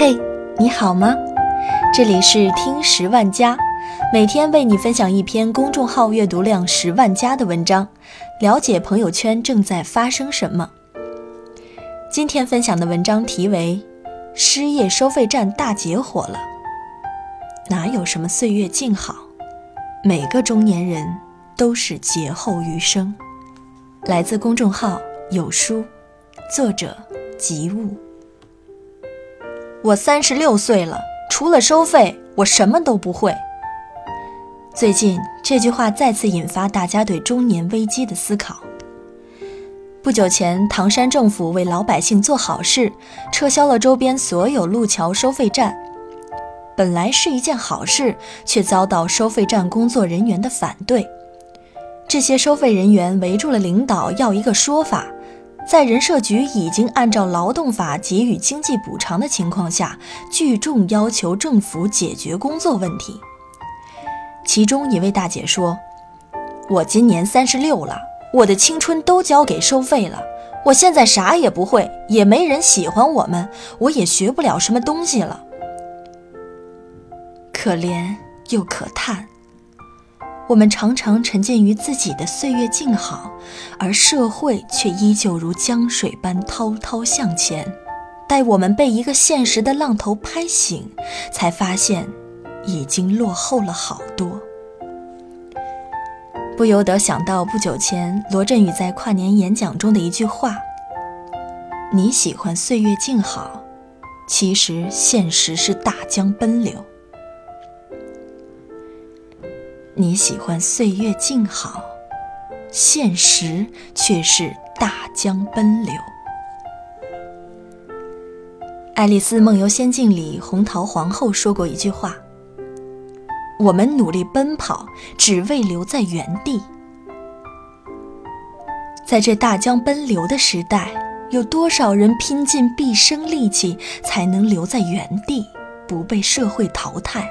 嘿，你好吗？这里是听十万加，每天为你分享一篇公众号阅读量十万加的文章，了解朋友圈正在发生什么。今天分享的文章题为《失业收费站大劫火了》，哪有什么岁月静好，每个中年人都是劫后余生。来自公众号有书，作者吉物。我三十六岁了，除了收费，我什么都不会。最近这句话再次引发大家对中年危机的思考。不久前，唐山政府为老百姓做好事，撤销了周边所有路桥收费站。本来是一件好事，却遭到收费站工作人员的反对。这些收费人员围住了领导，要一个说法。在人社局已经按照劳动法给予经济补偿的情况下，聚众要求政府解决工作问题。其中一位大姐说：“我今年三十六了，我的青春都交给收费了，我现在啥也不会，也没人喜欢我们，我也学不了什么东西了。”可怜又可叹。我们常常沉浸于自己的岁月静好，而社会却依旧如江水般滔滔向前。待我们被一个现实的浪头拍醒，才发现已经落后了好多。不由得想到不久前罗振宇在跨年演讲中的一句话：“你喜欢岁月静好，其实现实是大江奔流。”你喜欢岁月静好，现实却是大江奔流。《爱丽丝梦游仙境》里，红桃皇后说过一句话：“我们努力奔跑，只为留在原地。”在这大江奔流的时代，有多少人拼尽毕生力气才能留在原地，不被社会淘汰？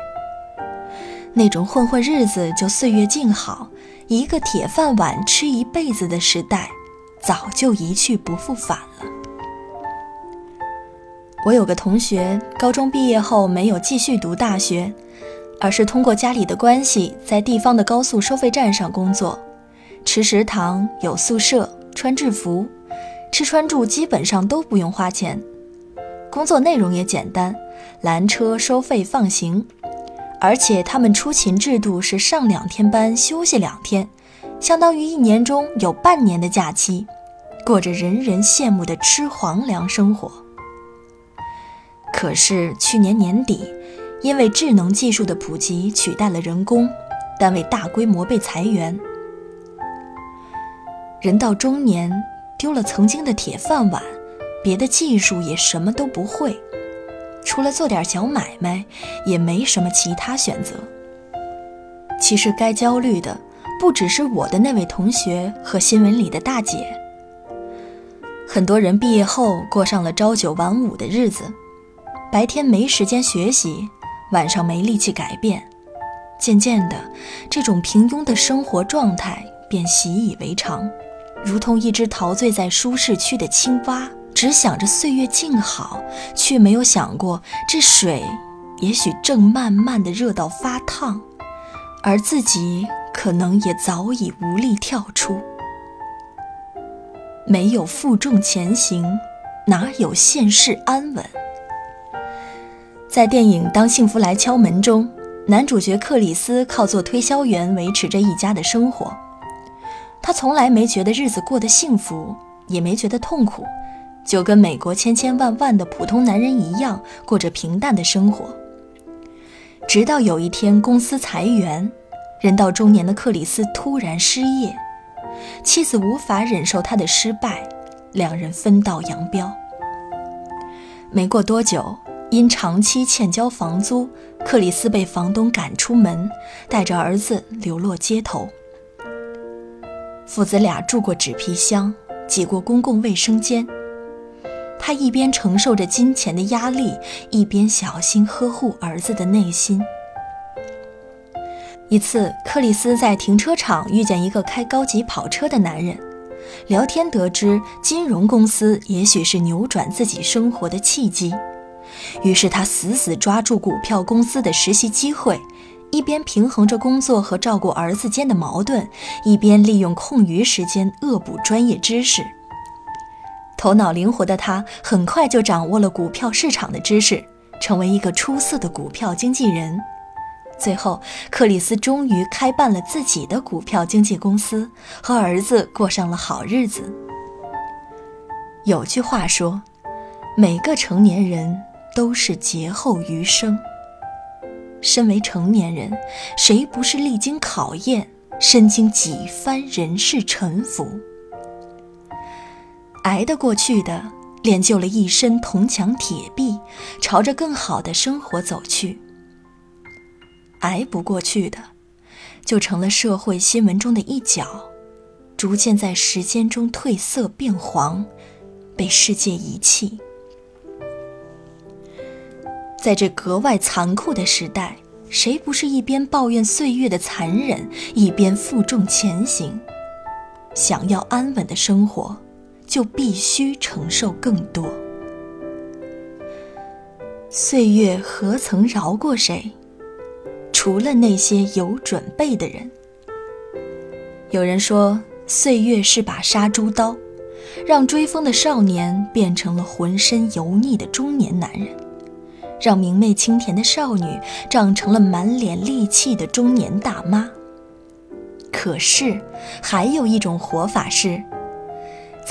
那种混混日子就岁月静好，一个铁饭碗吃一辈子的时代，早就一去不复返了。我有个同学，高中毕业后没有继续读大学，而是通过家里的关系，在地方的高速收费站上工作，吃食堂，有宿舍，穿制服，吃穿住基本上都不用花钱，工作内容也简单，拦车收费放行。而且他们出勤制度是上两天班休息两天，相当于一年中有半年的假期，过着人人羡慕的吃皇粮生活。可是去年年底，因为智能技术的普及取代了人工，单位大规模被裁员。人到中年，丢了曾经的铁饭碗，别的技术也什么都不会。除了做点小买卖，也没什么其他选择。其实该焦虑的不只是我的那位同学和新闻里的大姐。很多人毕业后过上了朝九晚五的日子，白天没时间学习，晚上没力气改变，渐渐的，这种平庸的生活状态便习以为常，如同一只陶醉在舒适区的青蛙。只想着岁月静好，却没有想过这水也许正慢慢的热到发烫，而自己可能也早已无力跳出。没有负重前行，哪有现世安稳？在电影《当幸福来敲门》中，男主角克里斯靠做推销员维持着一家的生活，他从来没觉得日子过得幸福，也没觉得痛苦。就跟美国千千万万的普通男人一样，过着平淡的生活。直到有一天公司裁员，人到中年的克里斯突然失业，妻子无法忍受他的失败，两人分道扬镳。没过多久，因长期欠交房租，克里斯被房东赶出门，带着儿子流落街头。父子俩住过纸皮箱，挤过公共卫生间。他一边承受着金钱的压力，一边小心呵护儿子的内心。一次，克里斯在停车场遇见一个开高级跑车的男人，聊天得知金融公司也许是扭转自己生活的契机，于是他死死抓住股票公司的实习机会，一边平衡着工作和照顾儿子间的矛盾，一边利用空余时间恶补专业知识。头脑灵活的他很快就掌握了股票市场的知识，成为一个出色的股票经纪人。最后，克里斯终于开办了自己的股票经纪公司，和儿子过上了好日子。有句话说：“每个成年人都是劫后余生。”身为成年人，谁不是历经考验，身经几番人世沉浮？挨得过去的，练就了一身铜墙铁壁，朝着更好的生活走去；挨不过去的，就成了社会新闻中的一角，逐渐在时间中褪色变黄，被世界遗弃。在这格外残酷的时代，谁不是一边抱怨岁月的残忍，一边负重前行？想要安稳的生活。就必须承受更多。岁月何曾饶过谁？除了那些有准备的人。有人说，岁月是把杀猪刀，让追风的少年变成了浑身油腻的中年男人，让明媚清甜的少女长成了满脸戾气的中年大妈。可是，还有一种活法是。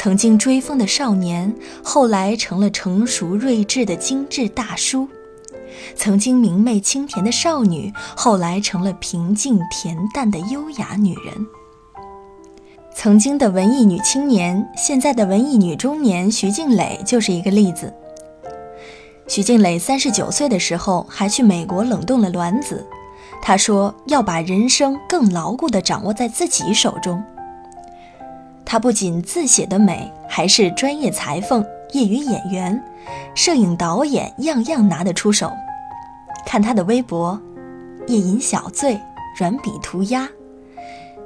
曾经追风的少年，后来成了成熟睿智的精致大叔；曾经明媚清甜的少女，后来成了平静恬淡的优雅女人。曾经的文艺女青年，现在的文艺女中年，徐静蕾就是一个例子。徐静蕾三十九岁的时候，还去美国冷冻了卵子。她说要把人生更牢固地掌握在自己手中。她不仅字写的美，还是专业裁缝、业余演员、摄影导演，样样拿得出手。看她的微博，夜饮小醉，软笔涂鸦。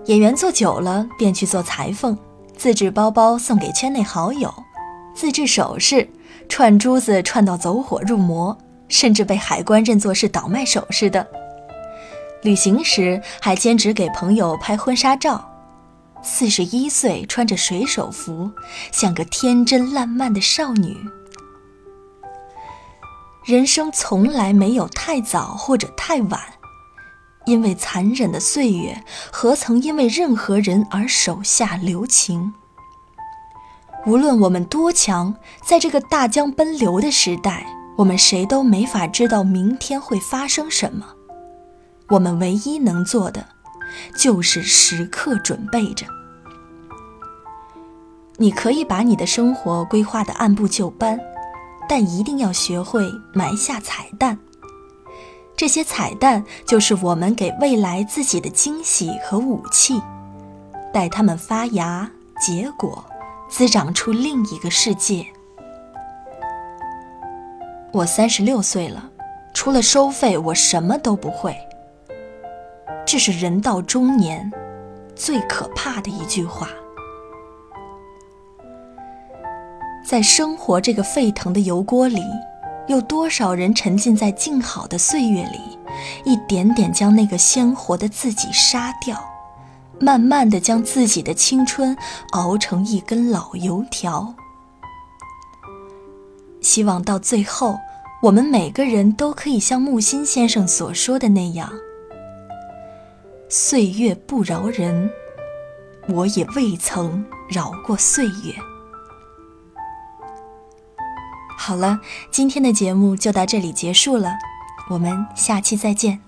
演员做久了，便去做裁缝，自制包包送给圈内好友，自制首饰，串珠子串到走火入魔，甚至被海关认作是倒卖首饰的。旅行时还兼职给朋友拍婚纱照。四十一岁，穿着水手服，像个天真烂漫的少女。人生从来没有太早或者太晚，因为残忍的岁月，何曾因为任何人而手下留情？无论我们多强，在这个大江奔流的时代，我们谁都没法知道明天会发生什么。我们唯一能做的。就是时刻准备着。你可以把你的生活规划的按部就班，但一定要学会埋下彩蛋。这些彩蛋就是我们给未来自己的惊喜和武器。待它们发芽、结果，滋长出另一个世界。我三十六岁了，除了收费，我什么都不会。这是人到中年最可怕的一句话。在生活这个沸腾的油锅里，有多少人沉浸在静好的岁月里，一点点将那个鲜活的自己杀掉，慢慢的将自己的青春熬成一根老油条。希望到最后，我们每个人都可以像木心先生所说的那样。岁月不饶人，我也未曾饶过岁月。好了，今天的节目就到这里结束了，我们下期再见。